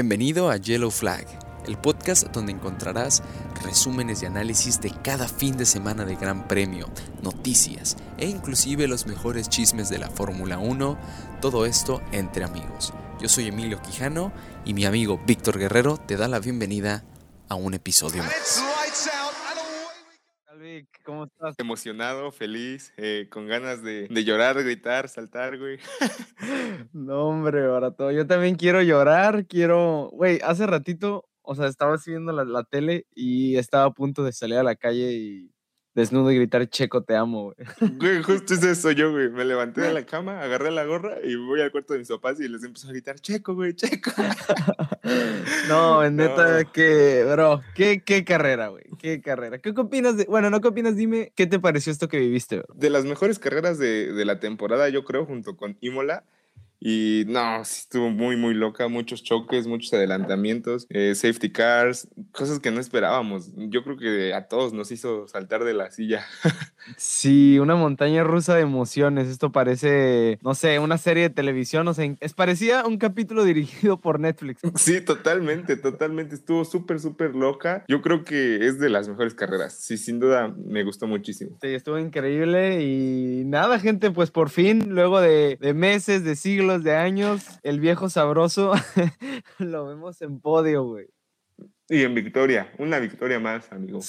Bienvenido a Yellow Flag, el podcast donde encontrarás resúmenes y análisis de cada fin de semana de Gran Premio, noticias e inclusive los mejores chismes de la Fórmula 1, todo esto entre amigos. Yo soy Emilio Quijano y mi amigo Víctor Guerrero te da la bienvenida a un episodio más. ¿Cómo estás? Emocionado, feliz, eh, con ganas de, de, llorar, gritar, saltar, güey. no, hombre, barato. Yo también quiero llorar, quiero. Güey, hace ratito, o sea, estaba siguiendo la, la tele y estaba a punto de salir a la calle y desnudo y gritar Checo, te amo, güey. Güey, justo es eso yo, güey. Me levanté de la cama, agarré la gorra y voy al cuarto de mis papás y les empiezo a gritar Checo, güey, Checo. no, en neta, que, bro, qué, qué carrera, güey, qué carrera. ¿Qué opinas de, bueno, no qué opinas, dime, ¿qué te pareció esto que viviste, bro? De las mejores carreras de, de la temporada, yo creo, junto con Imola. Y no, estuvo muy, muy loca, muchos choques, muchos adelantamientos, eh, safety cars, cosas que no esperábamos. Yo creo que a todos nos hizo saltar de la silla. Sí, una montaña rusa de emociones. Esto parece, no sé, una serie de televisión, o sea, es parecía un capítulo dirigido por Netflix. Sí, totalmente, totalmente. Estuvo súper, súper loca. Yo creo que es de las mejores carreras. Sí, sin duda me gustó muchísimo. Sí, estuvo increíble y nada, gente, pues por fin, luego de, de meses, de siglos, de años, el viejo sabroso, lo vemos en podio, güey. Y en victoria, una victoria más, amigo.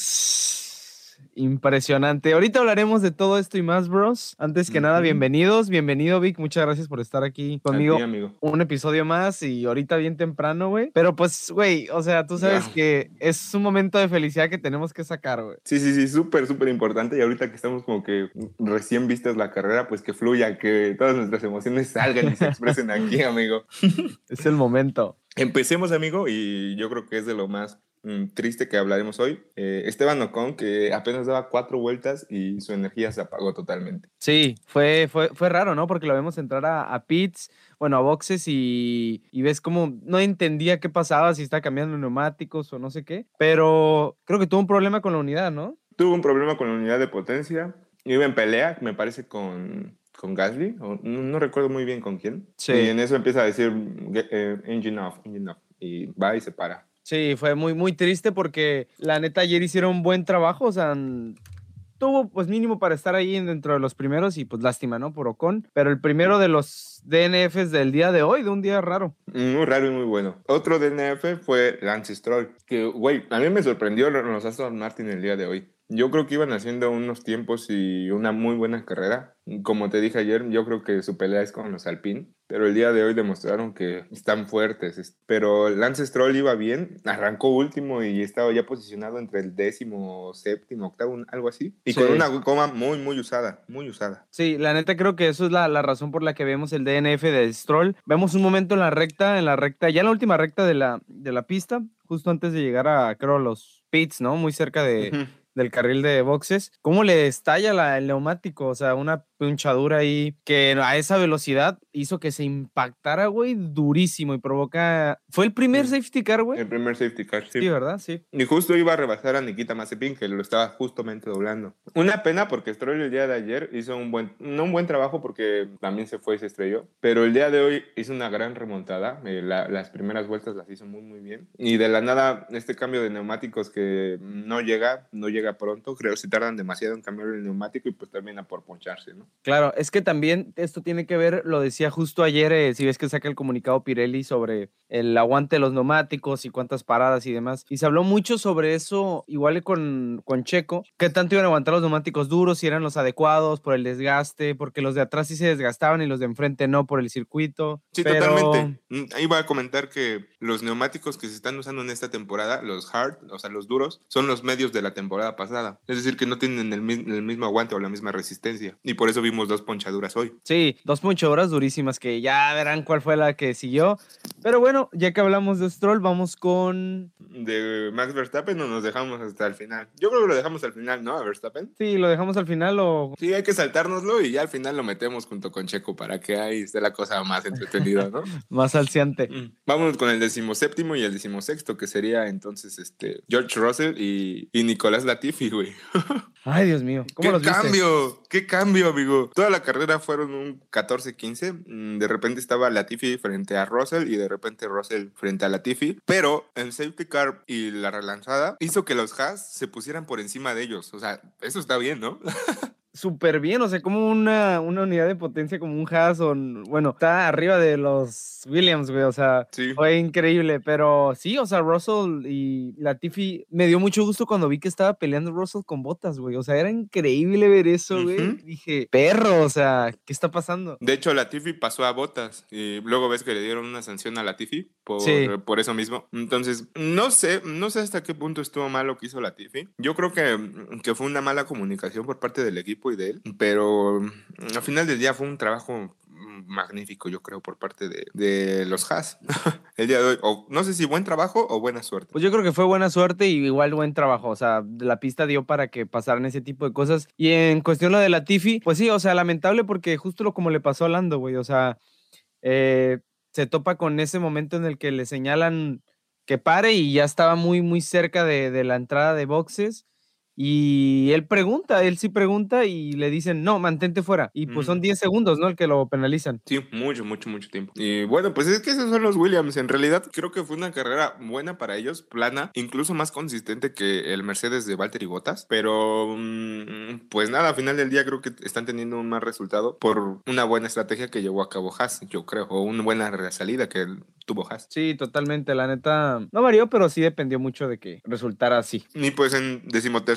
Impresionante. Ahorita hablaremos de todo esto y más, bros. Antes que nada, bienvenidos. Bienvenido, Vic. Muchas gracias por estar aquí conmigo. amigo. Un episodio más y ahorita bien temprano, güey. Pero pues, güey, o sea, tú sabes que es un momento de felicidad que tenemos que sacar, güey. Sí, sí, sí, súper, súper importante. Y ahorita que estamos como que recién vistas la carrera, pues que fluya, que todas nuestras emociones salgan y se expresen aquí, amigo. es el momento. Empecemos, amigo, y yo creo que es de lo más triste que hablaremos hoy. Eh, Esteban Ocon, que apenas daba cuatro vueltas y su energía se apagó totalmente. Sí, fue, fue, fue raro, ¿no? Porque lo vemos entrar a, a pits, bueno, a boxes y, y, ves como no entendía qué pasaba, si está cambiando neumáticos o no sé qué, pero creo que tuvo un problema con la unidad, ¿no? Tuvo un problema con la unidad de potencia. Iba en pelea, me parece, con, con Gasly, o no, recuerdo muy bien con quién. Sí. Y en eso empieza a decir eh, engine off, engine off, y va y se para. Sí, fue muy, muy triste porque la neta ayer hicieron un buen trabajo, o sea, tuvo pues mínimo para estar ahí dentro de los primeros y pues lástima, ¿no? Por Ocon, pero el primero de los DNFs del día de hoy, de un día raro. Muy raro y muy bueno. Otro DNF fue Lance Stroll, que, güey, a mí me sorprendió los Aston Martin el día de hoy. Yo creo que iban haciendo unos tiempos y una muy buena carrera. Como te dije ayer, yo creo que su pelea es con los Alpine, pero el día de hoy demostraron que están fuertes. Pero Lance Stroll iba bien, arrancó último y estaba ya posicionado entre el décimo, séptimo, octavo, algo así. Y Sí. con una goma muy, muy usada, muy usada. Sí, la neta creo que eso es la, la razón por la que vemos el DNF de Stroll. Vemos un momento en la recta, en la recta, ya en la última recta de la, de la pista, justo antes de llegar a, creo, los pits, ¿no? Muy cerca de. Del carril de boxes, cómo le estalla la- el neumático, o sea, una punchadura ahí que a esa velocidad hizo que se impactara, güey, durísimo y provoca... ¿Fue el primer Sí. safety car, güey? El primer safety car, sí. Sí, ¿verdad? Sí. Y justo iba a rebasar a Nikita Mazepin, que lo estaba justamente doblando. Una pena porque Stroll el día de ayer hizo un buen, no un buen trabajo porque también se fue y se estrelló, pero el día de hoy hizo una gran remontada. eh, la- las primeras vueltas las hizo muy, muy bien. Y de la nada, este cambio de neumáticos que no llega, no llega pronto, creo que se tardan demasiado en cambiar el neumático y pues termina por poncharse, ¿no? Claro, es que también esto tiene que ver, lo decía justo ayer, eh, si ves que saca el comunicado Pirelli sobre el aguante de los neumáticos y cuántas paradas y demás. Y se habló mucho sobre eso, igual con, con Checo, qué tanto iban a aguantar los neumáticos duros, si eran los adecuados por el desgaste, porque los de atrás sí se desgastaban y los de enfrente no por el circuito. Sí, pero- totalmente. Mm, Ahí va a comentar que los neumáticos que se están usando en esta temporada, los hard, o sea, los duros, son los medios de la temporada pasada. Es decir, que no tienen el, el mismo aguante o la misma resistencia. Y por eso vimos dos ponchaduras hoy. Sí, dos ponchadoras durísimas que ya verán cuál fue la que siguió. Pero bueno, ya que hablamos de Stroll, vamos con... De Max Verstappen o nos dejamos hasta el final. Yo creo que lo dejamos al final, ¿no? A Verstappen. Sí, lo dejamos al final o... Sí, hay que saltárnoslo y ya al final lo metemos junto con Checo para que ahí esté la cosa más entretenida, ¿no? Más alciante. Mm. Vámonos con el decimoséptimo y el decimosexto, que sería entonces este George Russell y, y Nicolás Latifi, güey. Ay, Dios mío. ¿Cómo ¿Qué los viste? cambio? ¿Qué cambio, amigo? Toda la carrera fueron un 14-15. Mm, De repente estaba Latifi frente a Russell y de repente Russell frente a Latifi. Pero el safety car y la relanzada hizo que los Haas se pusieran por encima de ellos. O sea, eso está bien, ¿no? Súper bien, o sea, como una, una unidad de potencia como un Haas o, n- bueno, está arriba de los Williams, güey, o sea, Sí. fue increíble, pero sí, o sea, Russell y Latifi, me dio mucho gusto cuando vi que estaba peleando Russell con botas, güey, o sea, era increíble ver eso, güey, dije, perro, o sea, ¿qué está pasando? De hecho, Latifi pasó a botas y luego ves que le dieron una sanción a Latifi por, Sí. por eso mismo. Entonces, no sé, no sé hasta qué punto estuvo mal lo que hizo Latifi. Yo creo que, que fue una mala comunicación por parte del equipo y de él, pero mm, al final del día fue un trabajo mm, magnífico, yo creo, por parte de, de los Haas el día de hoy. O, no sé si buen trabajo o buena suerte. Pues yo creo que fue buena suerte y igual buen trabajo. O sea, la pista dio para que pasaran ese tipo de cosas. Y en cuestión lo de la Tiffy, pues sí, o sea, lamentable porque justo lo como le pasó a Lando, güey. O sea, eh, se topa con ese momento en el que le señalan que pare y ya estaba muy, muy cerca de, de la entrada de boxes. Y él pregunta, él sí pregunta y le dicen, no, mantente fuera. Y pues son Mm. 10 segundos, ¿no? El que lo penalizan. Sí, mucho, mucho, mucho tiempo. Y bueno, pues es que esos son los Williams. En realidad, creo que fue una carrera buena para ellos, plana, incluso más consistente que el Mercedes de Valtteri Bottas. Pero, mm, pues nada, al final del día creo que están teniendo un mal resultado por una buena estrategia que llevó a cabo Haas, yo creo, o una buena salida que tuvo Haas. Sí, totalmente. La neta, no varió, pero sí dependió mucho de que resultara así. Y pues en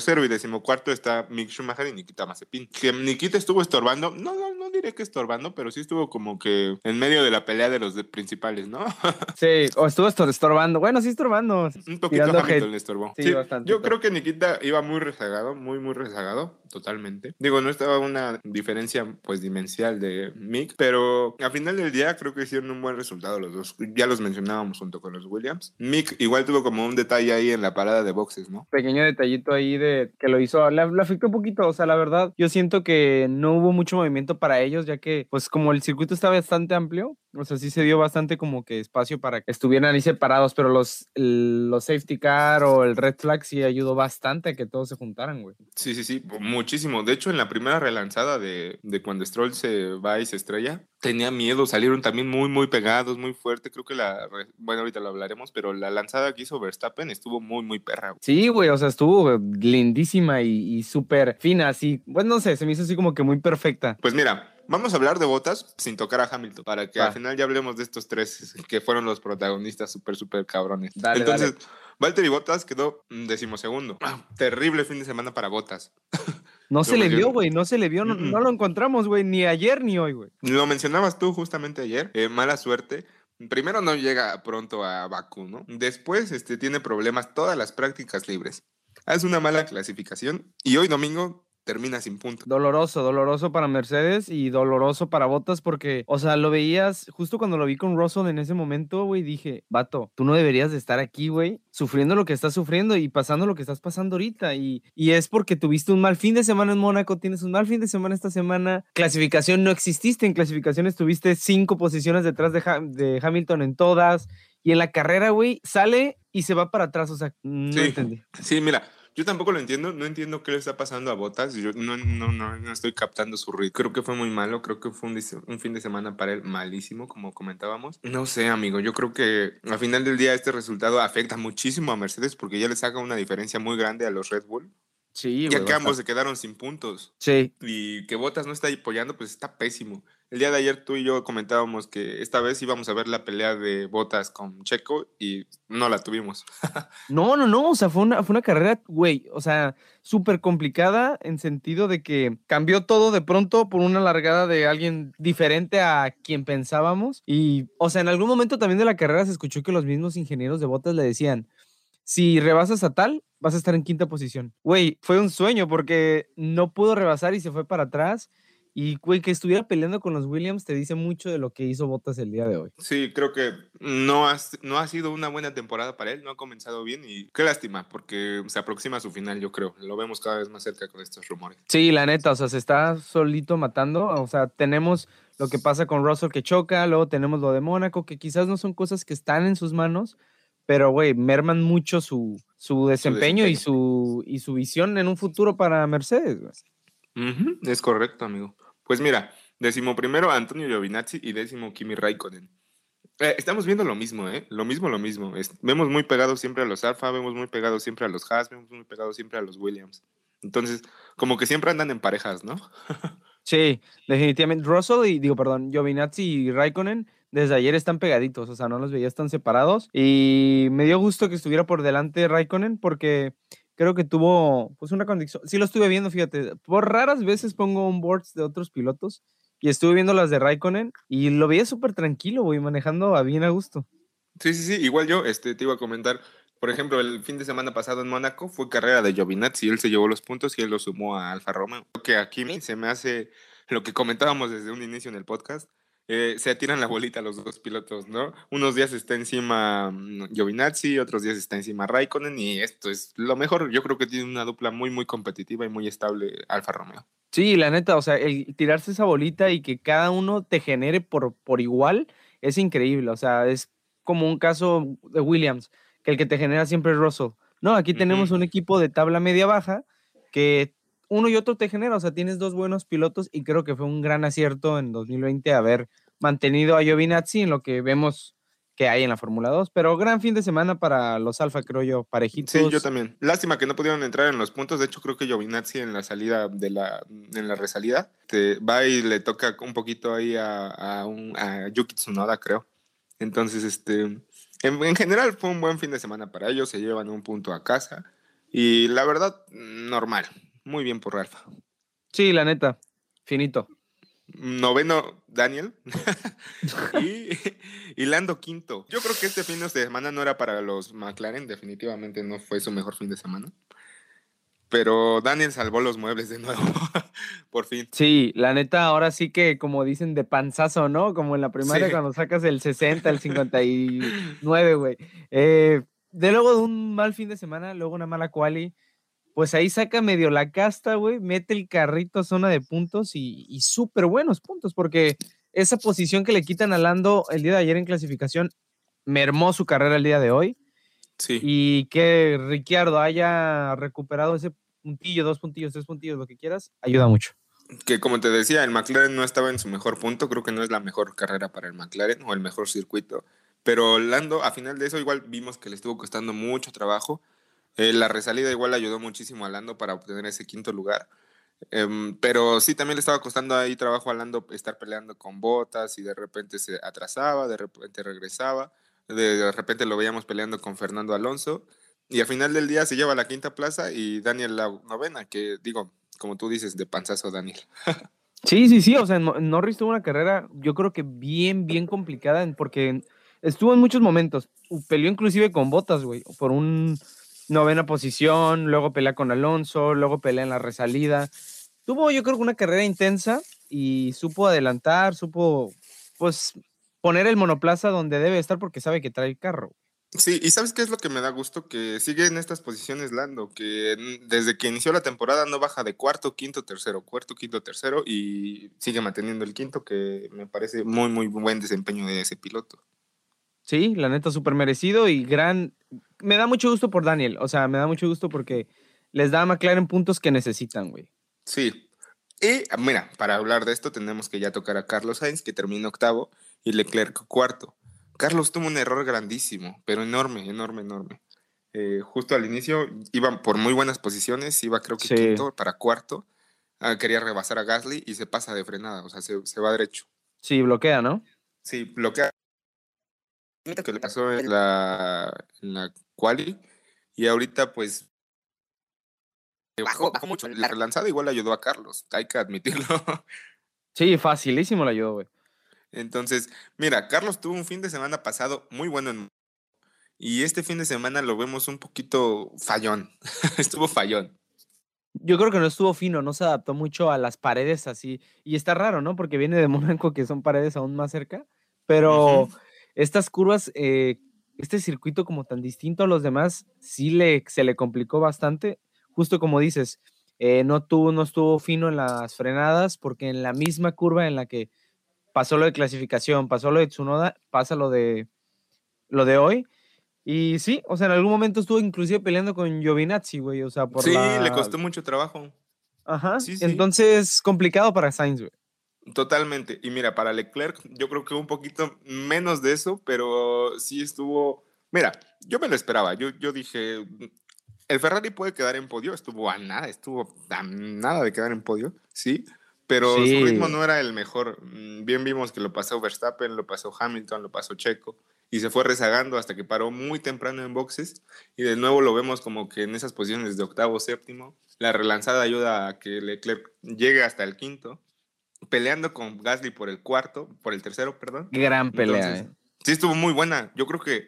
decimotercero y decimocuarto está Mick Schumacher y Nikita Mazepin. Que Nikita estuvo estorbando, no, no, no diré que estorbando, pero sí estuvo como que en medio de la pelea de los de- principales, ¿no? Sí, o estuvo estor- estorbando. Bueno, sí, estorbando. Un poquito Hamilton le estorbó. Sí, Sí, bastante, Yo creo que Nikita iba muy rezagado, muy, muy rezagado, totalmente. Digo, no estaba una diferencia, pues, dimencial de Mick, pero al final del día creo que hicieron un buen resultado los dos. Ya los mencionábamos junto con los Williams. Mick igual tuvo como un detalle ahí en la parada de boxes, ¿no? Pequeño detallito ahí de que lo hizo, le, le afectó un poquito. O sea, la verdad, yo siento que no hubo mucho movimiento para ellos, ya que, pues, como el circuito está bastante amplio, o sea, sí se dio bastante como que espacio para que estuvieran ahí separados, pero los, los safety car o el red flag sí ayudó bastante a que todos se juntaran, güey. Sí, sí, sí, muchísimo. De hecho, en la primera relanzada de, de cuando Stroll se va y se estrella, tenía miedo, salieron también muy, muy pegados, muy fuerte. Creo que la, bueno, ahorita lo hablaremos, pero la lanzada que hizo Verstappen estuvo muy, muy perra. güey. Sí, güey, o sea, estuvo lindísima y, y súper fina, así. Pues no sé, se me hizo así como que muy perfecta. Pues mira, vamos a hablar de botas sin tocar a Hamilton, para que al final ya hablemos de estos tres que fueron los protagonistas súper, súper cabrones. Dale, Entonces, Valtteri Bottas quedó mm, decimosegundo. Ah, terrible fin de semana para Botas. No se le vio, güey, no se le vio, no, lo encontramos, güey, ni ayer ni hoy, güey. Lo mencionabas tú justamente ayer, eh, mala suerte. Primero no llega pronto a Bakú, ¿no? Después este, tiene problemas todas las prácticas libres. Hace una mala clasificación y hoy domingo termina sin puntos. Doloroso, doloroso para Mercedes y doloroso para Bottas porque, o sea, lo veías, justo cuando lo vi con Russell en ese momento, güey, dije, vato, tú no deberías de estar aquí, güey, sufriendo lo que estás sufriendo y pasando lo que estás pasando ahorita. Y, y es porque tuviste un mal fin de semana en Mónaco, tienes un mal fin de semana esta semana. Clasificación no exististe, en clasificación estuviste cinco posiciones detrás de, Ha- de Hamilton en todas. Y en la carrera, güey, sale y se va para atrás, o sea, no Sí. entendí. Sí, mira, yo tampoco lo entiendo, no entiendo qué le está pasando a Botas, yo no, no, no, no estoy captando su ritmo. Creo que fue muy malo, creo que fue un, fin de semana para él malísimo, como comentábamos. No sé, amigo, yo creo que al final del día este resultado afecta muchísimo a Mercedes porque ya le saca una diferencia muy grande a los Red Bull, Sí, ya que ambos se quedaron sin puntos. Sí, y que Botas no está apoyando, pues está pésimo. El día de ayer tú y yo comentábamos que esta vez íbamos a ver la pelea de Botas con Checo y no la tuvimos. No, no, no, o sea, fue una, fue una carrera, güey, o sea, súper complicada en sentido de que cambió todo de pronto por una largada de alguien diferente a quien pensábamos. Y, o sea, en algún momento también de la carrera se escuchó que los mismos ingenieros de botas le decían, si rebasas a tal, vas a estar en quinta posición. Güey, fue un sueño porque no pudo rebasar y se fue para atrás. Y, güey, que estuviera peleando con los Williams te dice mucho de lo que hizo Botas el día de hoy. Sí, creo que no ha, no ha sido una buena temporada para él, no ha comenzado bien y qué lástima, porque se aproxima a su final, yo creo. Lo vemos cada vez más cerca con estos rumores. Sí, la neta, o sea, se está solito matando. O sea, tenemos lo que pasa con Russell que choca, luego tenemos lo de Mónaco, que quizás no son cosas que están en sus manos, pero, güey, merman mucho su, su desempeño, Y, su, y su visión en un futuro para Mercedes. es correcto, amigo. Pues mira, décimo primero Antonio Giovinazzi y décimo Kimi Raikkonen. Eh, estamos viendo lo mismo, ¿eh? Lo mismo, lo mismo. vemos muy pegados siempre a los Alfa, vemos muy pegados siempre a los Haas, vemos muy pegados siempre a los Williams. Entonces, como que siempre andan en parejas, ¿no? sí, definitivamente. Russell y, digo, perdón, Giovinazzi y Raikkonen desde ayer están pegaditos, o sea, no los veía tan separados. Y me dio gusto que estuviera por delante Raikkonen porque creo que tuvo pues una condición. Sí lo estuve viendo, fíjate. Por raras veces pongo un boards de otros pilotos y estuve viendo las de Raikkonen y lo veía súper tranquilo, güey, manejando a bien a gusto. Sí, sí, sí, igual yo este, te iba a comentar, por ejemplo, el fin de semana pasado en Mónaco fue carrera de Giovinazzi, él se llevó los puntos y él los sumó a Alfa Romeo. Que aquí se me hace lo que comentábamos desde un inicio en el podcast, eh, se tiran la bolita los dos pilotos, ¿no? Unos días está encima mm, Giovinazzi, otros días está encima Raikkonen y esto es lo mejor. Yo creo que tiene una dupla muy, muy competitiva y muy estable Alfa Romeo. Sí, la neta, o sea, el tirarse esa bolita y que cada uno te genere por, por igual es increíble. O sea, es como un caso de Williams, que el que te genera siempre es Russell. No, aquí tenemos un equipo de tabla media-baja que uno y otro te genera. O sea, tienes dos buenos pilotos y creo que fue un gran acierto en 2020 haber mantenido a Giovinazzi en lo que vemos que hay en la Fórmula 2, pero gran fin de semana para los Alfa, creo yo, parejitos. Sí, yo también. Lástima que no pudieron entrar en los puntos, de hecho creo que Giovinazzi en la salida de la en la resalida te va y le toca un poquito ahí a, a, un, a Yuki Tsunoda, creo. Entonces, este en, en, general fue un buen fin de semana para ellos, se llevan un punto a casa y la verdad normal, muy bien por Alfa. Sí, la neta, finito noveno Daniel y, Lando quinto. Yo creo que este fin de semana no era para los McLaren, definitivamente no fue su mejor fin de semana. Pero Daniel salvó los muebles de nuevo, por fin. Sí, la neta, ahora sí que, como dicen, de panzazo, ¿no? Como en la primaria cuando sacas el 60, el 59, güey. Eh, de luego de un mal fin de semana, luego una mala quali, pues ahí saca medio la casta, güey, mete el carrito a zona de puntos y, súper buenos puntos, porque esa posición que le quitan a Lando el día de ayer en clasificación mermó su carrera el día de hoy. Sí. Y que Ricciardo haya recuperado ese puntillo, dos puntillos, tres puntillos, lo que quieras, ayuda mucho. Que como te decía, el McLaren no estaba en su mejor punto, creo que no es la mejor carrera para el McLaren o el mejor circuito, pero Lando, a final de eso, igual vimos que le estuvo costando mucho trabajo eh, la resalida igual ayudó muchísimo a Lando para obtener ese quinto lugar. Em, pero sí, también le estaba costando ahí trabajo a Lando estar peleando con botas y de repente se atrasaba, de repente regresaba, de, repente lo veíamos peleando con Fernando Alonso y al final del día se lleva la quinta plaza y Daniel la novena, que digo, como tú dices, de panzazo Daniel. sí, sí, sí, o sea, Norris tuvo una carrera yo creo que bien, bien complicada porque estuvo en muchos momentos, peleó inclusive con botas, güey, por un novena posición, luego pelea con Alonso, luego pelea en la resalida. Tuvo yo creo que una carrera intensa y supo adelantar, supo pues poner el monoplaza donde debe estar porque sabe que trae el carro. Sí, y ¿sabes qué es lo que me da gusto? Que sigue en estas posiciones Lando, que desde que inició la temporada no baja de cuarto, quinto, tercero, cuarto, quinto, tercero y sigue manteniendo el quinto, que me parece muy, muy buen desempeño de ese piloto. Sí, la neta, súper merecido y gran, me da mucho gusto por Daniel. O sea, me da mucho gusto porque les da a McLaren puntos que necesitan, güey. Sí. Y mira, para hablar de esto tenemos que ya tocar a Carlos Sainz, que terminó octavo, y Leclerc cuarto. Carlos tuvo un error grandísimo, pero enorme, enorme, enorme. Eh, justo al inicio iba por muy buenas posiciones, iba creo que quinto para cuarto. Ah, quería rebasar a Gasly y se pasa de frenada, o sea, se, se va derecho. Sí, bloquea, ¿no? Sí, bloquea que le pasó en la, en la quali y ahorita pues bajó, bajó mucho. La relanzada igual ayudó a Carlos, hay que admitirlo. Sí, facilísimo le ayudó, güey. Entonces, mira, Carlos tuvo un fin de semana pasado muy bueno en... y este fin de semana lo vemos un poquito fallón. estuvo fallón. Yo creo que no estuvo fino, no se adaptó mucho a las paredes así. Y está raro, ¿no? Porque viene de Mónaco, que son paredes aún más cerca. Pero estas curvas, eh, este circuito como tan distinto a los demás, sí le, se le complicó bastante. Justo como dices, eh, no, tuvo, no estuvo fino en las frenadas porque en la misma curva en la que pasó lo de clasificación, pasó lo de Tsunoda, pasa lo de, lo de hoy, Y sí, o sea, en algún momento estuvo inclusive peleando con Giovinazzi, güey, o sea, por Sí, la... le costó mucho trabajo. Ajá, Sí, sí. entonces complicado para Sainz, güey. Totalmente. Y mira, para Leclerc, yo creo que un poquito menos de eso, pero sí estuvo. Mira, yo me lo esperaba. Yo, yo dije, el Ferrari puede quedar en podio. Estuvo a nada, estuvo a nada de quedar en podio, sí. Pero Sí. su ritmo no era el mejor. Mm, Bien vimos que lo pasó Verstappen, lo pasó Hamilton, lo pasó Checo. Y se fue rezagando hasta que paró muy temprano en boxes. Y de nuevo lo vemos como que en esas posiciones de octavo, séptimo. La relanzada ayuda a que Leclerc llegue hasta el quinto peleando con Gasly por el cuarto, por el tercero, perdón. Gran pelea, Entonces, eh. Sí, estuvo muy buena. Yo creo que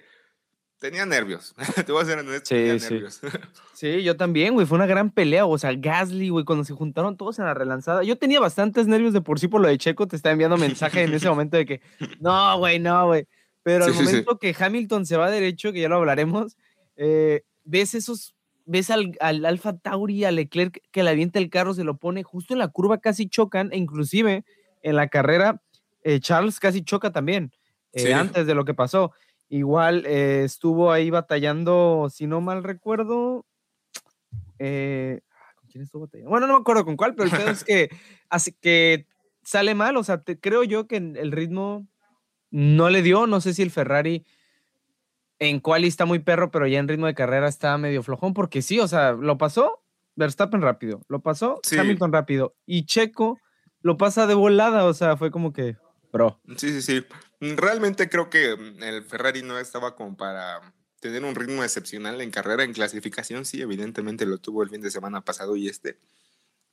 tenía nervios. Te voy a ser honesto, Sí, tenía sí. nervios. Sí, yo también, güey, fue una gran pelea, o sea, Gasly, güey, cuando se juntaron todos en la relanzada, yo tenía bastantes nervios de por sí por lo de Checo, te estaba enviando mensaje en ese momento de que, no, güey, no, güey, pero al sí. momento que Hamilton se va derecho, que ya lo hablaremos, eh, ves esos, ves al, al Alfa Tauri, a Leclerc que le avienta el carro, se lo pone justo en la curva, casi chocan, e inclusive en la carrera, eh, Charles casi choca también, eh, Sí. antes de lo que pasó. Igual eh, estuvo ahí batallando, si no mal recuerdo, eh, ¿con quién estuvo batallando? Bueno, no me acuerdo con cuál, pero el es que, así que sale mal, o sea, te- creo yo que el ritmo no le dio, no sé si el Ferrari en quali está muy perro, pero ya en ritmo de carrera está medio flojón, porque sí, o sea, lo pasó Verstappen rápido, lo pasó Sí. Hamilton rápido, y Checo lo pasa de volada, o sea, fue como que, bro. Sí, sí, sí. Realmente creo que mm, el Ferrari no estaba como para tener un ritmo excepcional en carrera, en clasificación, sí, evidentemente lo tuvo el fin de semana pasado y este.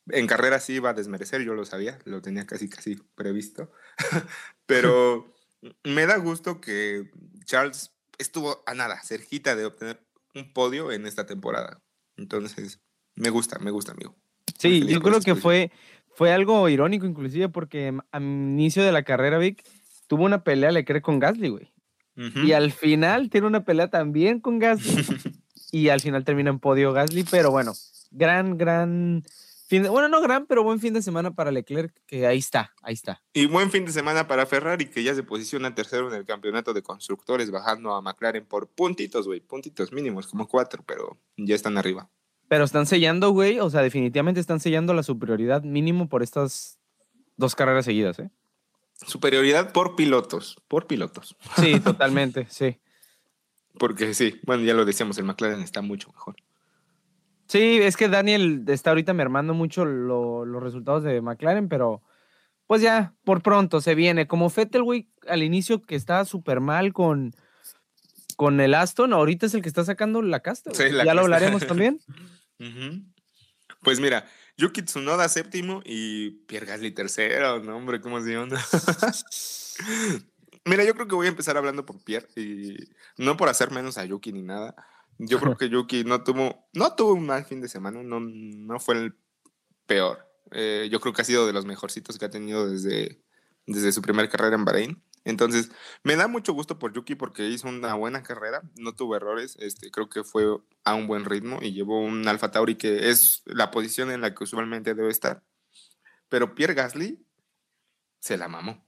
En carrera sí iba a desmerecer, yo lo sabía, lo tenía casi, casi previsto. Pero me da gusto que Charles estuvo a nada, cerquita de obtener un podio en esta temporada. Entonces, me gusta, me gusta, amigo. Sí, yo creo que fue, fue algo irónico, inclusive, porque al inicio de la carrera, Vic, tuvo una pelea, le cree con Gasly, güey. Y al final tiene una pelea también con Gasly. y al final termina en podio Gasly, pero bueno, gran, gran fin de, bueno, no gran, pero buen fin de semana para Leclerc, que ahí está, ahí está. Y buen fin de semana para Ferrari, que ya se posiciona tercero en el campeonato de constructores, bajando a McLaren por puntitos, güey, puntitos mínimos, como cuatro, pero ya están arriba. Pero están sellando, güey, o sea, definitivamente están sellando la superioridad mínimo por estas dos carreras seguidas, ¿eh? Superioridad por pilotos, por pilotos. Sí, totalmente, sí. Porque sí, bueno, ya lo decíamos, el McLaren está mucho mejor. Sí, es que Daniel está ahorita mermando mucho lo- los resultados de McLaren, pero pues ya, por pronto se viene. Como Fettel, güey, al inicio que estaba súper mal con, con el Aston, ahorita es el que está sacando la casta. Sí, la ya lo hablaremos también. Pues mira, Yuki Tsunoda séptimo y Pierre Gasly tercero, no hombre, cómo se llama. mira, yo creo que voy a empezar hablando por Pierre y no por hacer menos a Yuki ni nada. Yo creo que Yuki no tuvo, no tuvo un mal fin de semana, no, no fue el peor. Eh, yo creo que ha sido de los mejorcitos que ha tenido desde, desde su primera carrera en Bahrein. Entonces, me da mucho gusto por Yuki porque hizo una buena carrera, no tuvo errores, este, creo que fue a un buen ritmo y llevó un Alfa Tauri que es la posición en la que usualmente debe estar. Pero Pierre Gasly se la mamó.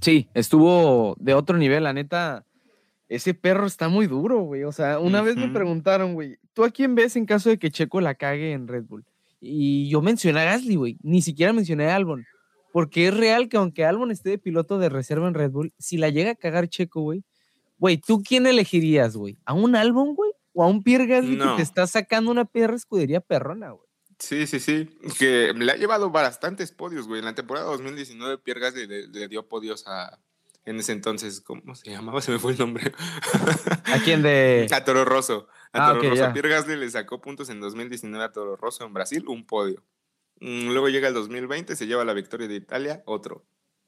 Sí, estuvo de otro nivel, la neta. Ese perro está muy duro, güey. O sea, una vez me preguntaron, güey, ¿tú a quién ves en caso de que Checo la cague en Red Bull? Y yo mencioné a Gasly, güey. Ni siquiera mencioné a Albon. Porque es real que aunque Albon esté de piloto de reserva en Red Bull, si la llega a cagar Checo, güey, güey, ¿tú quién elegirías, güey? ¿A un Albon, güey? ¿O a un Pierre Gasly que te está sacando una perra escudería perrona, güey? Sí, sí, sí. Que le ha llevado bastantes podios, güey. En la temporada 2019, Pierre Gasly le, le dio podios a. En ese entonces, ¿cómo se llamaba? Se me fue el nombre. ¿A quién de...? a Toro Rosso. A Ah, Toro Rosso. ya. Pierre Gasly le sacó puntos en 2019 a Toro Rosso en Brasil, un podio. Mm, Luego llega el 2020, se lleva la victoria de Italia, otro.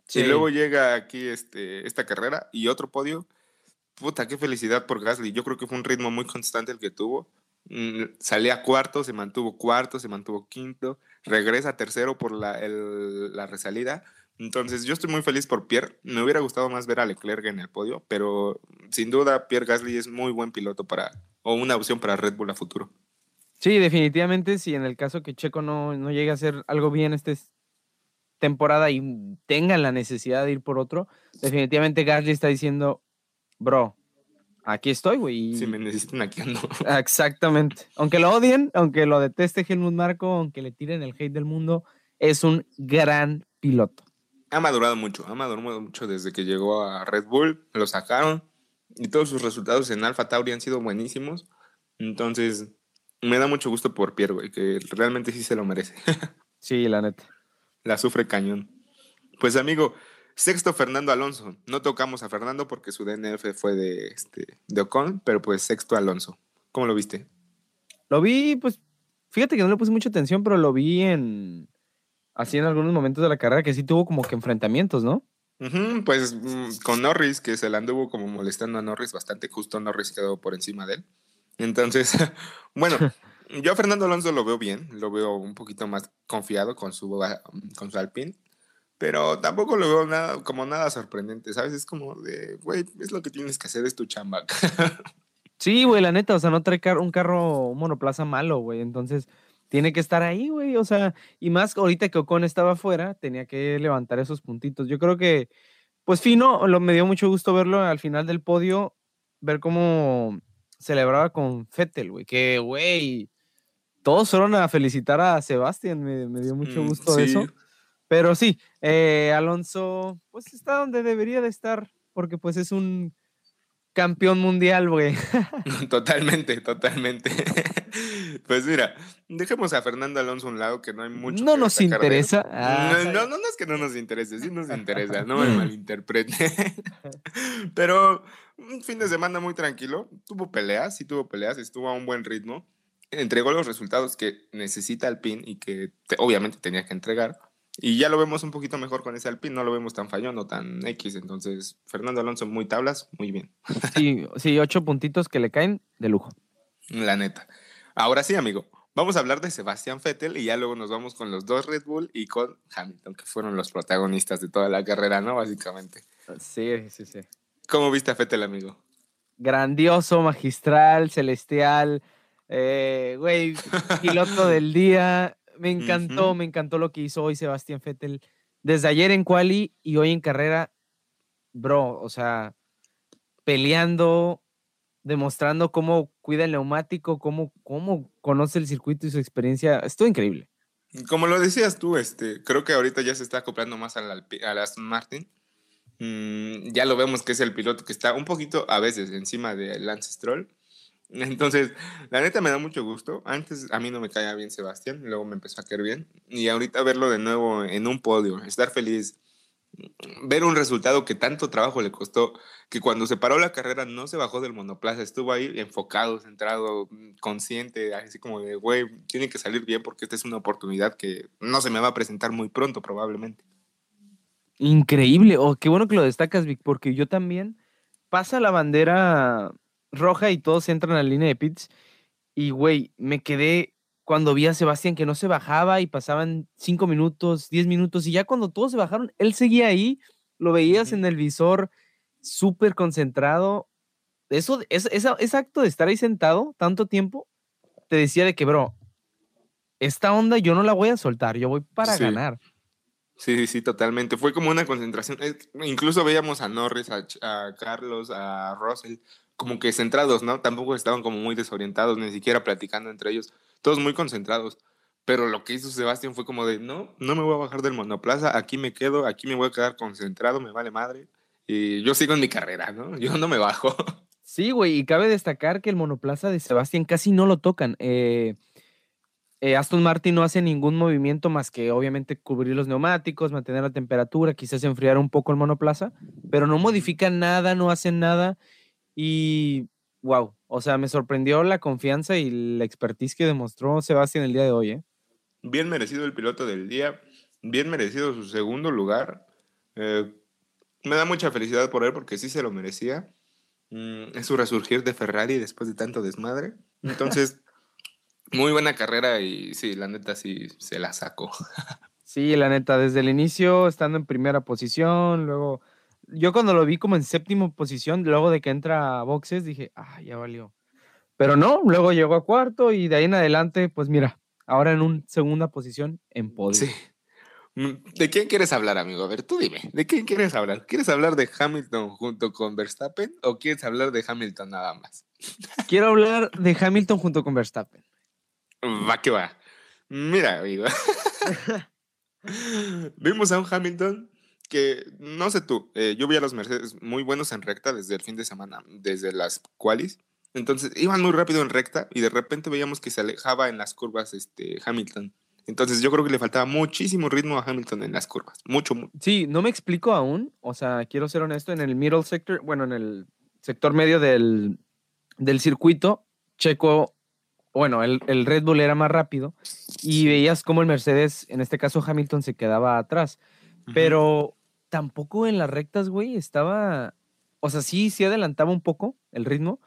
Sí. Y luego llega aquí este, esta carrera y otro podio. Puta, qué felicidad por Gasly. Yo creo que fue un ritmo muy constante el que tuvo. Mm, Salía cuarto, se mantuvo cuarto, se mantuvo quinto, regresa tercero por la, el- la resalida. Entonces, yo estoy muy feliz por Pierre. Me hubiera gustado más ver a Leclerc en el podio, pero sin duda Pierre Gasly es muy buen piloto para, o una opción para Red Bull a futuro. Sí, definitivamente, si en el caso que Checo no, no llegue a hacer algo bien esta es- temporada y tengan la necesidad de ir por otro, definitivamente Gasly está diciendo, bro, aquí estoy, güey. Si me necesitan, aquí ando. Exactamente. Aunque lo odien, aunque lo deteste Helmut Marco, aunque le tiren el hate del mundo, es un gran piloto. Ha madurado mucho, ha madurado mucho desde que llegó a Red Bull, lo sacaron y todos sus resultados en Alfa Tauri han sido buenísimos. Entonces, me da mucho gusto por Pierre, güey, que realmente sí se lo merece. sí, la neta. La sufre cañón. Pues amigo, Sexto, Fernando Alonso. No tocamos a Fernando porque su DNF fue de, este, de Ocon, pero pues sexto Alonso. ¿Cómo lo viste? Lo vi, pues, fíjate que no le puse mucha atención, pero lo vi en, así en algunos momentos de la carrera que sí tuvo como que enfrentamientos, ¿no? pues mm, con Norris, que se le anduvo como molestando a Norris bastante, justo Norris quedó por encima de él. Entonces, bueno, yo a Fernando Alonso lo veo bien, lo veo un poquito más confiado con su, con su Alpine. Pero tampoco lo veo nada, como nada sorprendente, ¿sabes? Es como de, güey, es lo que tienes que hacer, es tu chamba. sí, güey, la neta, o sea, no trae un carro, un monoplaza malo, güey. Entonces, tiene que estar ahí, güey. O sea, y más ahorita que Ocon estaba afuera, tenía que levantar esos puntitos. Yo creo que, pues fino, lo, me dio mucho gusto verlo al final del podio, ver cómo celebraba con Fettel, güey. Que, güey, todos fueron a felicitar a Sebastián, me, dio mucho mm, gusto eso. Pero sí, eh, Alonso, pues está donde debería de estar, porque pues es un campeón mundial, güey. Totalmente, totalmente. Pues mira, dejemos a Fernando Alonso a un lado, que no hay mucho. No nos interesa. no, no, no, es que no nos interese, sí nos interesa, no me malinterprete. Pero un fin de semana muy tranquilo, tuvo peleas, sí tuvo peleas, estuvo a un buen ritmo, entregó los resultados que necesita el PIN y que obviamente tenía que entregar. Y ya lo vemos un poquito mejor con ese Alpine, no lo vemos tan fallón o tan X. Entonces, Fernando Alonso muy tablas, muy bien. Sí, sí, ocho puntitos que le caen de lujo. La neta. Ahora sí, amigo, vamos a hablar de Sebastián Vettel y ya luego nos vamos con los dos Red Bull y con Hamilton, que fueron los protagonistas de toda la carrera, ¿no? Básicamente. Sí, sí, sí. ¿Cómo viste a Vettel, amigo? Grandioso, magistral, celestial, eh, güey, piloto del día me encantó, me encantó lo que hizo hoy Sebastián Vettel. Desde ayer en quali y hoy en carrera, bro, o sea, peleando, demostrando cómo cuida el neumático, cómo, cómo conoce el circuito y su experiencia. Estuvo increíble. Como lo decías tú, este, creo que ahorita ya se está acoplando más al, al Aston Martin. Mm, ya lo vemos que es el piloto que está un poquito a veces encima de Lance Stroll entonces, la neta me da mucho gusto. Antes a mí no me caía bien Sebastián, luego me empezó a caer bien. Y ahorita verlo de nuevo en un podio, estar feliz, ver un resultado que tanto trabajo le costó, que cuando se paró la carrera no se bajó del monoplaza, estuvo ahí enfocado, centrado, consciente, así como de, güey, tiene que salir bien porque esta es una oportunidad que no se me va a presentar muy pronto probablemente. Increíble, oh, qué bueno que lo destacas, Vic, porque yo también pasa la bandera roja y todos entran a la línea de pits. Y, güey, me quedé cuando vi a Sebastián que no se bajaba y pasaban cinco minutos, diez minutos, y ya cuando todos se bajaron, él seguía ahí, lo veías en el visor, súper concentrado. Eso, es, ese acto de estar ahí sentado tanto tiempo, te decía de que, bro, esta onda yo no la voy a soltar, yo voy para ganar. Sí, sí, totalmente. Fue como una concentración. Incluso veíamos a Norris, a, a Carlos, a Russell, como que centrados, ¿no? Tampoco estaban como muy desorientados, ni siquiera platicando entre ellos, todos muy concentrados. Pero lo que hizo Sebastián fue como de, no, no me voy a bajar del monoplaza, aquí me quedo, aquí me voy a quedar concentrado, me vale madre. Y yo sigo en mi carrera, ¿no? Yo no me bajo. Sí, güey, y cabe destacar que el monoplaza de Sebastián casi no lo tocan. Eh, eh, Aston Martin no hace ningún movimiento más que obviamente cubrir los neumáticos, mantener la temperatura, quizás enfriar un poco el monoplaza, pero no modifican nada, no hacen nada. Y wow, o sea, me sorprendió la confianza y la expertise que demostró Sebastián el día de hoy. ¿eh? Bien merecido el piloto del día, bien merecido su segundo lugar. Eh, me da mucha felicidad por él porque sí se lo merecía. Mm, es su resurgir de Ferrari después de tanto desmadre. Entonces, muy buena carrera y sí, la neta sí se la sacó. sí, la neta, desde el inicio, estando en primera posición, luego yo cuando lo vi como en séptima posición, luego de que entra a boxes, dije, ah, ya valió. Pero no, luego llegó a cuarto y de ahí en adelante, pues mira, ahora en una segunda posición en podio. Sí. Mm, ¿De quién quieres hablar, amigo? A ver, tú dime, ¿de quién quieres hablar? ¿Quieres hablar de Hamilton junto con Verstappen o quieres hablar de Hamilton nada más? Quiero hablar de Hamilton junto con Verstappen. Va que va. Mira, amigo. Vimos a un Hamilton que, no sé tú, eh, yo vi a los Mercedes muy buenos en recta desde el fin de semana, desde las qualis. Entonces iban muy rápido en recta y de repente veíamos que se alejaba en las curvas este, Hamilton. Entonces yo creo que le faltaba muchísimo ritmo a Hamilton en las curvas. Mucho, mucho. Sí, no me explico aún. O sea, quiero ser honesto, en el middle sector, bueno, en el sector medio del, del circuito, Checo, bueno, el, el, Red Bull era más rápido y veías cómo el Mercedes, en este caso Hamilton, se quedaba atrás. Pero tampoco en las rectas, güey, estaba, o sea, sí, sí adelantaba un poco el ritmo,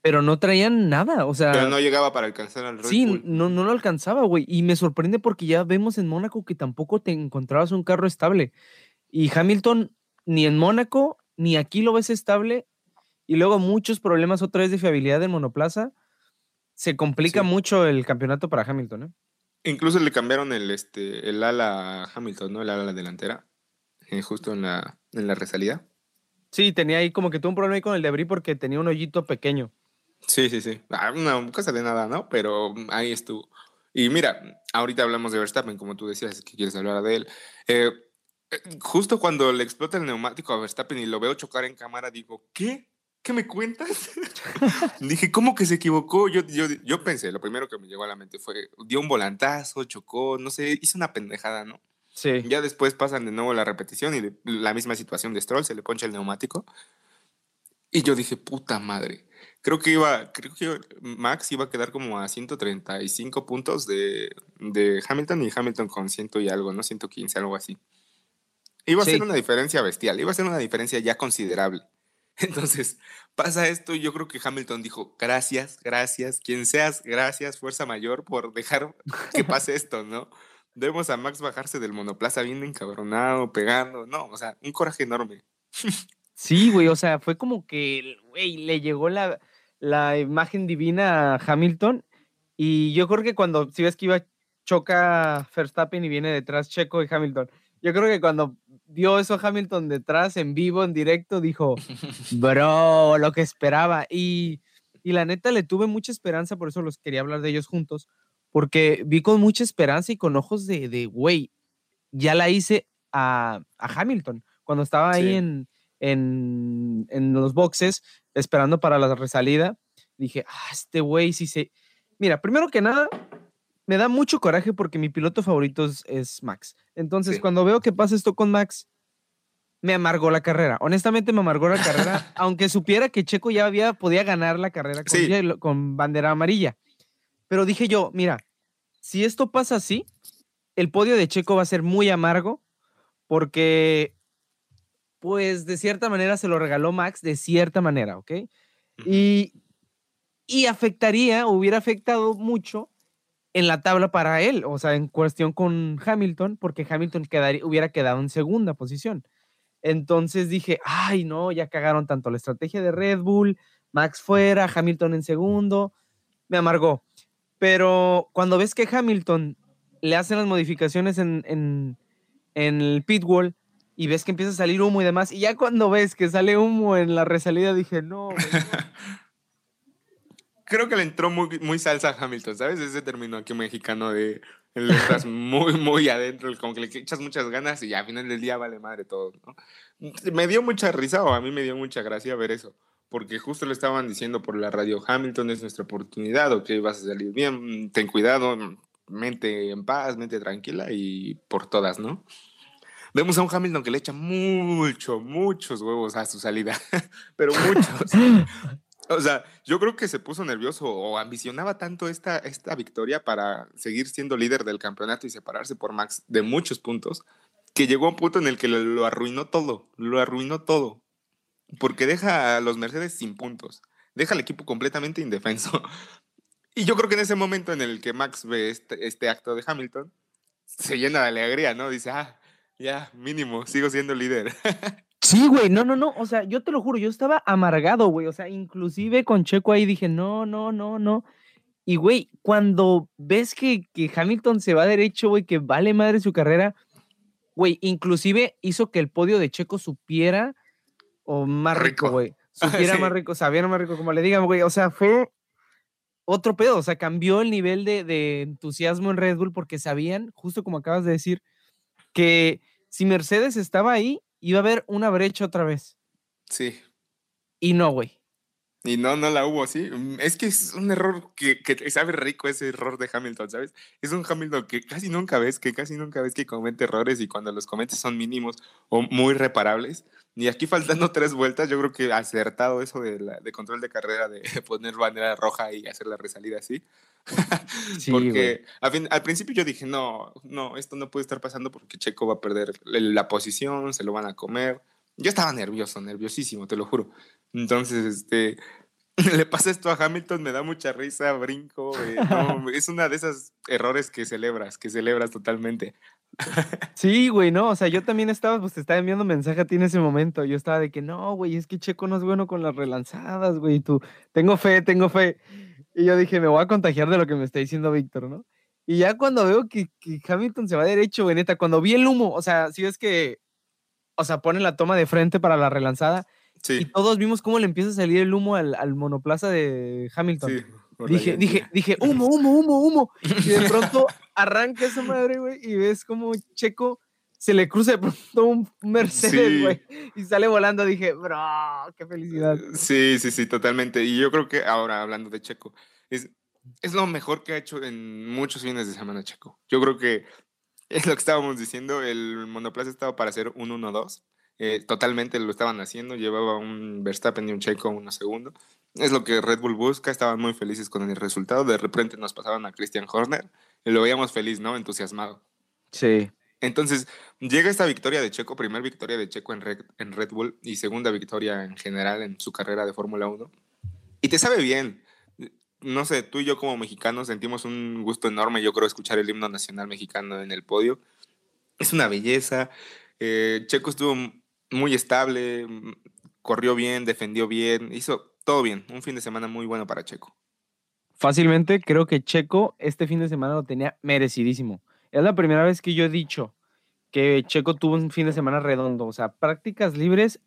pero no traían nada, o sea. Pero no llegaba para alcanzar al Red sí, Bull. no, no lo alcanzaba, güey. Y me sorprende porque ya vemos en Mónaco que tampoco te encontrabas un carro estable. Y Hamilton, ni en Mónaco, ni aquí lo ves estable. Y luego muchos problemas otra vez de fiabilidad en monoplaza. Se complica Sí. mucho el campeonato para Hamilton, ¿eh? Incluso le cambiaron el, este, el ala a Hamilton, ¿no? El ala delantera. Eh, justo en la, en la resalida. Sí, tenía ahí como que tuvo un problema ahí con el debris porque tenía un hoyito pequeño. Sí, sí, sí. Ah, Una cosa de nada, ¿no? Pero ahí estuvo. Y mira, ahorita hablamos de Verstappen, como tú decías, que quieres hablar de él. Eh, eh, justo cuando le explota el neumático a Verstappen y lo veo chocar en cámara, digo, ¿qué? ¿Qué me cuentas? Dije, ¿cómo que se equivocó? Yo, yo, yo pensé, lo primero que me llegó a la mente fue, dio un volantazo, chocó, no sé, hizo una pendejada, ¿no? Sí. Ya después pasan de nuevo la repetición y de- la misma situación de Stroll, se le poncha el neumático. Y yo dije, puta madre. Creo que iba, creo que Max iba a quedar como a 135 puntos de, de Hamilton y Hamilton con ciento y algo, ¿no? 115, algo así. Iba a Sí. ser una diferencia bestial, iba a ser una diferencia ya considerable. Entonces, pasa esto y yo creo que Hamilton dijo, gracias, gracias, quien seas, gracias, fuerza mayor, por dejar que pase esto, ¿no? Vemos a Max bajarse del monoplaza bien encabronado, pegando, no, o sea, un coraje enorme. Sí, güey, o sea, fue como que, güey, le llegó la, la imagen divina a Hamilton y yo creo que cuando, si ves que iba, choca Verstappen y viene detrás Checo y Hamilton, yo creo que cuando vio eso Hamilton detrás, en vivo, en directo, dijo, bro, lo que esperaba. Y, y la neta le tuve mucha esperanza, por eso los quería hablar de ellos juntos, porque vi con mucha esperanza y con ojos de, de güey, ya la hice a, a Hamilton, cuando estaba ahí en, en, en los boxes esperando para la resalida, dije, ah, este güey sí se... Mira, primero que nada, me da mucho coraje porque mi piloto favorito es, es Max. Entonces, Sí. cuando veo que pasa esto con Max, me amargó la carrera. Honestamente, me amargó la carrera, aunque supiera que Checo ya había, podía ganar la carrera con, Sí. con bandera amarilla. Pero dije yo, mira, si esto pasa así, el podio de Checo va a ser muy amargo porque, pues, de cierta manera se lo regaló Max, de cierta manera, ¿ok? Y, y afectaría, hubiera afectado mucho en la tabla para él, o sea, en cuestión con Hamilton, porque Hamilton quedaría, hubiera quedado en segunda posición. Entonces dije, ay, no, ya cagaron tanto la estrategia de Red Bull, Max fuera, Hamilton en segundo, me amargó. Pero cuando ves que Hamilton le hacen las modificaciones en, en, el pit wall y ves que empieza a salir humo y demás, y ya cuando ves que sale humo en la resalida, dije, no". Creo que le entró muy, muy salsa a Hamilton, ¿sabes? Ese término aquí mexicano de le estás muy, muy adentro, como que le echas muchas ganas y al final del día vale madre todo, ¿no? Me dio mucha risa o a mí me dio mucha gracia ver eso, porque justo le estaban diciendo por la radio, Hamilton es nuestra oportunidad, ok, vas a salir bien, ten cuidado, mente en paz, mente tranquila y por todas, ¿no? Vemos a un Hamilton que le echa mucho, muchos huevos a su salida, pero muchos. O sea, yo creo que se puso nervioso o ambicionaba tanto esta, esta victoria para seguir siendo líder del campeonato y separarse por Max de muchos puntos, que llegó a un punto en el que lo arruinó todo, lo arruinó todo, porque deja a los Mercedes sin puntos, deja al equipo completamente indefenso. Y yo creo que en ese momento en el que Max ve este, este acto de Hamilton, se llena de alegría, ¿no? Dice, ah, ya, mínimo, sigo siendo líder. Sí, güey, no, no, no, o sea, yo te lo juro, yo estaba amargado, güey, o sea, inclusive con Checo ahí dije, no, no, no, no. Y, güey, cuando ves que, que Hamilton se va derecho, güey, que vale madre su carrera, güey, inclusive hizo que el podio de Checo supiera o más rico, güey. Supiera más rico, sabía más rico, como le digan, güey. O sea, fue otro pedo, o sea, cambió el nivel de, de entusiasmo en Red Bull porque sabían, justo como acabas de decir, que si Mercedes estaba ahí, iba a haber una brecha otra vez. Sí. Y no, güey. Y no, no la hubo, sí. Mm, es que es un error que, que, sabe rico ese error de Hamilton, ¿sabes? Es un Hamilton que casi nunca ves, que casi nunca ves que comete errores y cuando los comete son mínimos o muy reparables. Y aquí faltando tres vueltas, yo creo que acertado eso de, la, de control de carrera, de poner bandera roja y hacer la resalida así. sí, porque al principio yo dije, no, no, esto no puede estar pasando porque Checo va a perder la posición, se lo van a comer. Yo estaba nervioso, nerviosísimo, te lo juro. Entonces, este, le pasa esto a Hamilton, me da mucha risa, brinco. Eh, es una de esos errores que celebras, que celebras totalmente. Sí, güey, no, o sea, yo también estaba, pues te estaba enviando mensaje a ti en ese momento. Yo estaba de que no, güey, es que Checo no es bueno con las relanzadas, güey. Tú, tengo fe, tengo fe. Y yo dije, me voy a contagiar de lo que me está diciendo Víctor, ¿no? Y ya cuando veo que, que Hamilton se va derecho, güey, neta, cuando vi el humo, o sea, si ves que, o sea, pone la toma de frente para la relanzada, y todos vimos cómo le empieza a salir el humo al, al monoplaza de Hamilton. dije, dije, dije, humo, humo, humo, humo. Y de pronto arranca esa madre, güey, y ves como Checo se le cruza de pronto un Mercedes, güey, y sale volando. Dije, bro, qué felicidad. Sí, sí, sí, totalmente. Y yo creo que ahora, hablando de Checo, es, es lo mejor que ha hecho en muchos fines de semana Checo. Yo creo que es lo que estábamos diciendo, el monoplaza estaba para hacer un 1-2 eh, totalmente lo estaban haciendo, llevaba un Verstappen y un Checo unos segundos. Es lo que Red Bull busca, estaban muy felices con el resultado. De repente nos pasaban a Christian Horner y lo veíamos feliz, ¿no? Entusiasmado. Sí. Entonces, llega esta victoria de Checo, primera victoria de Checo en Red, en Red Bull y segunda victoria en general en su carrera de Fórmula 1. Y te sabe bien. No sé, tú y yo como mexicanos sentimos un gusto enorme, yo creo, escuchar el himno nacional mexicano en el podio. Es una belleza. Eh, Checo estuvo muy estable, corrió bien, defendió bien, hizo todo bien. Un fin de semana muy bueno para Checo. Fácilmente creo que Checo este fin de semana lo tenía merecidísimo. Es la primera vez que yo he dicho que Checo tuvo un fin de semana redondo, o sea, prácticas libres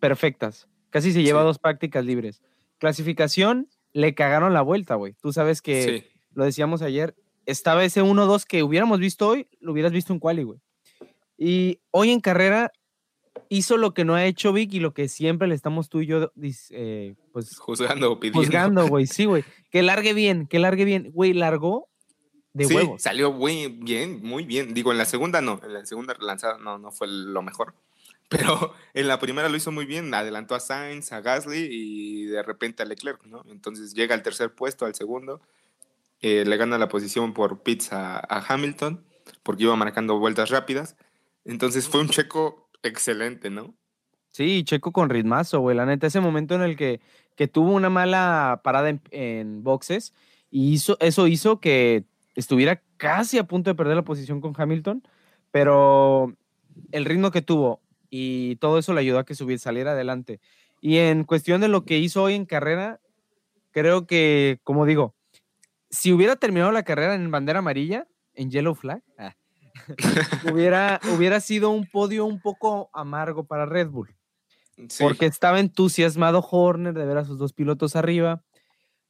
perfectas. Casi se lleva dos prácticas libres. Clasificación, le cagaron la vuelta, güey. Tú sabes que, lo decíamos ayer, estaba ese 1-2 que hubiéramos visto hoy, lo hubieras visto en quali, güey. Y hoy en carrera hizo lo que no ha hecho Vic y lo que siempre le estamos tú y yo, eh, pues. Juzgando, pidiendo. Juzgando, güey, sí, güey. Que largue bien, que largue bien. Güey, largó de sí, salió muy bien, muy bien. Digo, en la segunda no, en la segunda lanzada no, no fue lo mejor. Pero en la primera lo hizo muy bien, adelantó a Sainz, a Gasly y de repente a Leclerc, ¿no? Entonces llega al tercer puesto, al segundo, eh, le gana la posición por pits a Hamilton, porque iba marcando vueltas rápidas. Entonces fue un checo excelente, ¿no? Sí, Checo con ritmazo, güey. La neta, ese momento en el que, que tuvo una mala parada en, boxes y hizo, eso hizo que estuviera casi a punto de perder la posición con Hamilton, pero el ritmo que tuvo y todo eso le ayudó a que subiera, saliera adelante. Y en cuestión de lo que hizo hoy en carrera, creo que, como digo, si hubiera terminado la carrera en bandera amarilla, en yellow flag, ah, hubiera, hubiera sido un podio un poco amargo para Red Bull. Porque estaba entusiasmado Horner de ver a sus dos pilotos arriba.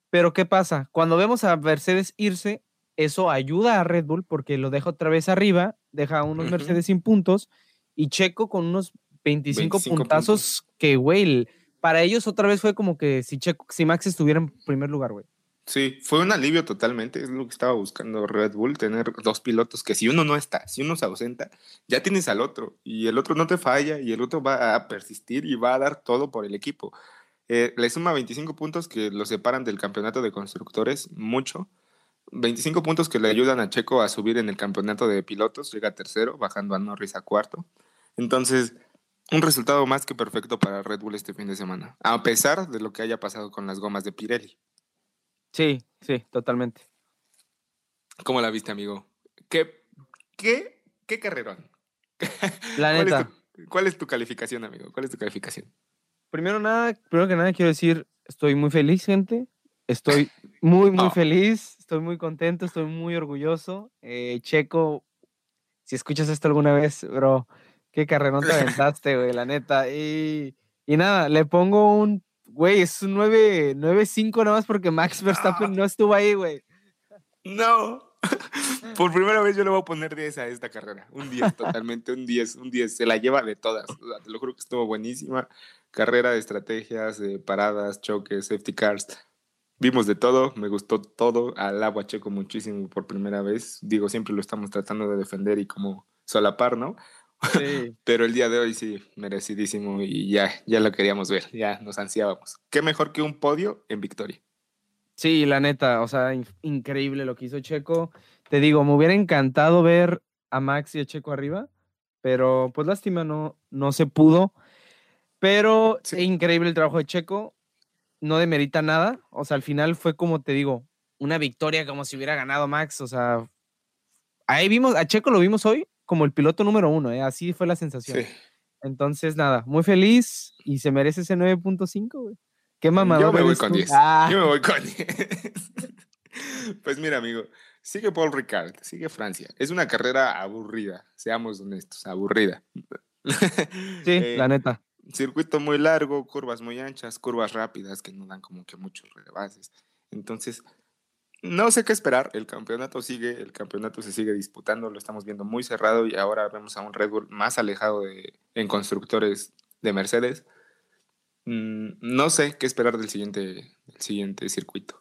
Pero ¿qué pasa? Cuando vemos a Mercedes irse, eso ayuda a Red Bull porque lo deja otra vez arriba, deja a unos Mercedes sin puntos y Checo con unos 25, puntazos que, güey, para ellos otra vez fue como que si, Checo, si Max estuviera en primer lugar, güey. Sí, fue un alivio totalmente, es lo que estaba buscando Red Bull, tener dos pilotos que si uno no está, si uno se ausenta, ya tienes al otro y el otro no te falla y el otro va a persistir y va a dar todo por el equipo. Eh, le suma 25 puntos que lo separan del campeonato de constructores mucho, 25 puntos que le ayudan a Checo a subir en el campeonato de pilotos, llega a tercero, bajando a Norris a cuarto. Entonces, un resultado más que perfecto para Red Bull este fin de semana, a pesar de lo que haya pasado con las gomas de Pirelli. Sí, sí, totalmente. ¿Cómo la viste, amigo? ¿Qué, qué, qué carrerón? La neta. ¿Cuál es, tu, calificación, amigo? ¿Cuál es tu calificación? Primero nada, primero que nada quiero decir, estoy muy feliz, gente. Estoy muy, muy feliz. Estoy muy contento, estoy muy orgulloso. Eh, Checo si escuchas esto alguna vez, bro, qué carrerón te aventaste, güey, la neta. Y, y nada, le pongo un, güey, es un 9-5 nada más porque Max Verstappen no estuvo ahí, güey. No. Por primera vez yo le voy a poner 10 a esta carrera. Un 10, totalmente, un 10, un 10. Se la lleva de todas. te lo juro que estuvo buenísima. Carrera de estrategias, de paradas, choques, safety cars. Vimos de todo, me gustó todo. Al agua checo muchísimo por primera vez. Digo, siempre lo estamos tratando de defender y como solapar, ¿no? Sí. Pero el día de hoy sí, merecidísimo y ya, ya lo queríamos ver, ya nos ansiábamos. ¿Qué mejor que un podio en victoria? Sí, la neta, o sea, increíble lo que hizo Checo. Te digo, me hubiera encantado ver a Max y a Checo arriba, pero pues lástima, no, no se pudo. Pero increíble el trabajo de Checo, no demerita nada. O sea, al final fue como te digo, una victoria como si hubiera ganado Max. O sea, ahí vimos, a Checo lo vimos hoy como el piloto número uno, ¿eh? así fue la sensación. Entonces, nada, muy feliz y se merece ese 9.5, güey. Qué mamador. Yo me voy con 10. Ah. Yo me voy con 10. pues mira, amigo, sigue Paul Ricard, sigue Francia. Es una carrera aburrida, seamos honestos, aburrida. sí, eh, la neta. Circuito muy largo, curvas muy anchas, curvas rápidas que no dan como que muchos rebases. Entonces, no sé qué esperar. El campeonato sigue, el campeonato se sigue disputando, lo estamos viendo muy cerrado y ahora vemos a un Red Bull más alejado de, en constructores de Mercedes. Mm, no sé qué esperar del siguiente, del siguiente circuito.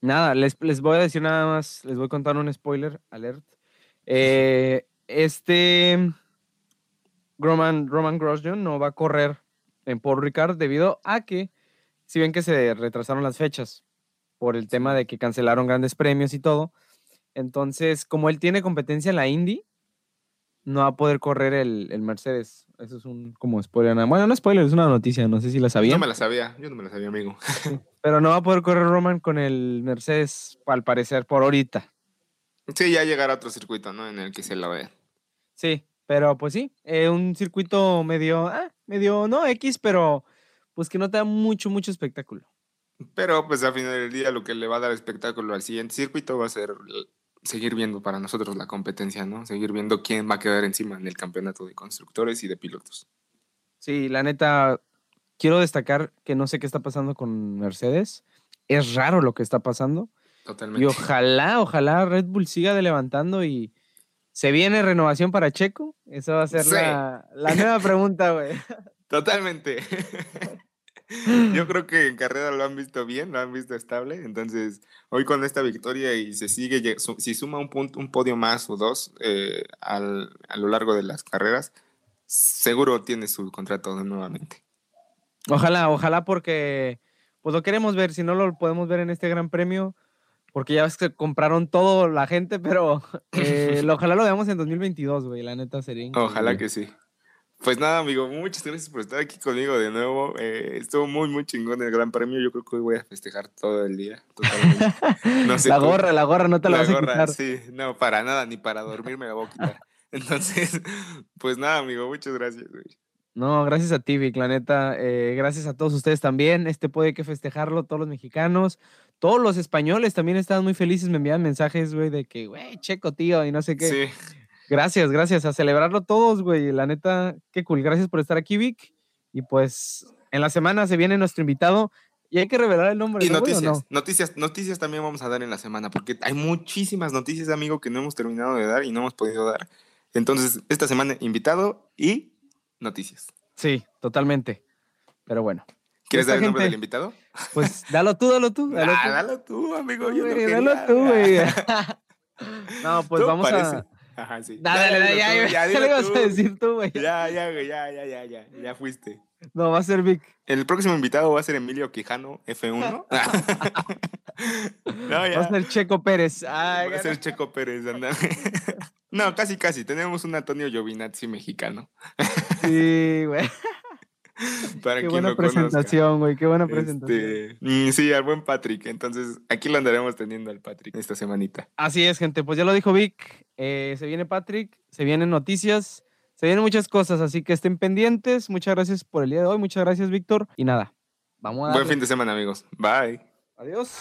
Nada, les, voy a decir nada más, les voy a contar un spoiler alert. Eh, este Roman, Roman Grosjean no va a correr en Paul Ricard debido a que, si ven que se retrasaron las fechas por el tema de que cancelaron grandes premios y todo, entonces como él tiene competencia en la Indy, no va a poder correr el, el Mercedes. Eso es un como spoiler. Bueno, no spoiler, es una noticia, no sé si la sabía. No me la sabía, yo no me la sabía, amigo. pero no va a poder correr Roman con el Mercedes, al parecer, por ahorita. Sí, ya llegará otro circuito, ¿no? En el que se la ve. Sí, pero pues sí, eh, un circuito medio, ah, medio, no X, pero pues que no te da mucho, mucho espectáculo. Pero pues al final del día lo que le va a dar espectáculo al siguiente circuito va a ser seguir viendo para nosotros la competencia, ¿no? Seguir viendo quién va a quedar encima en el campeonato de constructores y de pilotos. Sí, la neta, quiero destacar que no sé qué está pasando con Mercedes. Es raro lo que está pasando. Totalmente. Y ojalá, ojalá Red Bull siga levantando y se viene renovación para Checo. Esa va a ser la, la nueva pregunta, güey. Totalmente. Yo creo que en carrera lo han visto bien, lo han visto estable. Entonces, hoy con esta victoria y se sigue, si suma un punto, un podio más o dos eh, a lo largo de las carreras, seguro tiene su contrato nuevamente. Ojalá, ojalá porque pues lo queremos ver, si no lo podemos ver en este gran premio, porque ya ves que compraron todo la gente, pero eh, ojalá lo veamos en 2022, güey, la neta sería Ojalá que sí. Pues nada, amigo, muchas gracias por estar aquí conmigo de nuevo. Eh, estuvo muy, muy chingón el Gran Premio. Yo creo que hoy voy a festejar todo el día. No sé la gorra, la gorra, no te la, vas a quitar. Sí, no, para nada, ni para dormir me la voy a quitar. Entonces, pues nada, amigo, muchas gracias. No, gracias a ti, Vic, la neta. Eh, gracias a todos ustedes también. Este puede que festejarlo, todos los mexicanos, todos los españoles también estaban muy felices. Me envían mensajes, güey, de que, güey, checo, tío, y no sé qué. Sí. Gracias, gracias. A celebrarlo todos, güey. La neta, qué cool. Gracias por estar aquí, Vic. Y pues en la semana se viene nuestro invitado. Y hay que revelar el nombre. Y noticias, noticias, noticias también vamos a dar en la semana, porque hay muchísimas noticias, amigo, que no hemos terminado de dar y no hemos podido dar. Entonces, esta semana invitado y noticias. Sí, totalmente. Pero bueno. ¿Quieres dar el nombre del invitado? Pues dalo tú, dalo tú. Dalo, ah, tú. dalo tú, amigo. Yo dalo tú, güey. no, pues vamos a Ajá, sí. Dale, dale, ya, ya, ya, le ibas a decir tú, güey. Ya, ya, ya, ya, ya, ya, ya fuiste. No, va a ser Vic. El próximo invitado va a ser Emilio Quijano, F1. no, ya. Va a ser Checo Pérez. Ay, va a ser Checo Pérez, anda. no, casi, casi. Tenemos un Antonio Giovinazzi mexicano. sí, güey. qué buena presentación, güey, qué buena presentación. Este, sí, al buen Patrick. Entonces, aquí lo andaremos teniendo al Patrick esta semanita. Así es, gente. Pues ya lo dijo Vic. Eh, se viene Patrick, se vienen noticias, se vienen muchas cosas, así que estén pendientes. Muchas gracias por el día de hoy. Muchas gracias, Víctor. Y nada, vamos a. Buen fin de semana, amigos. Bye. Adiós.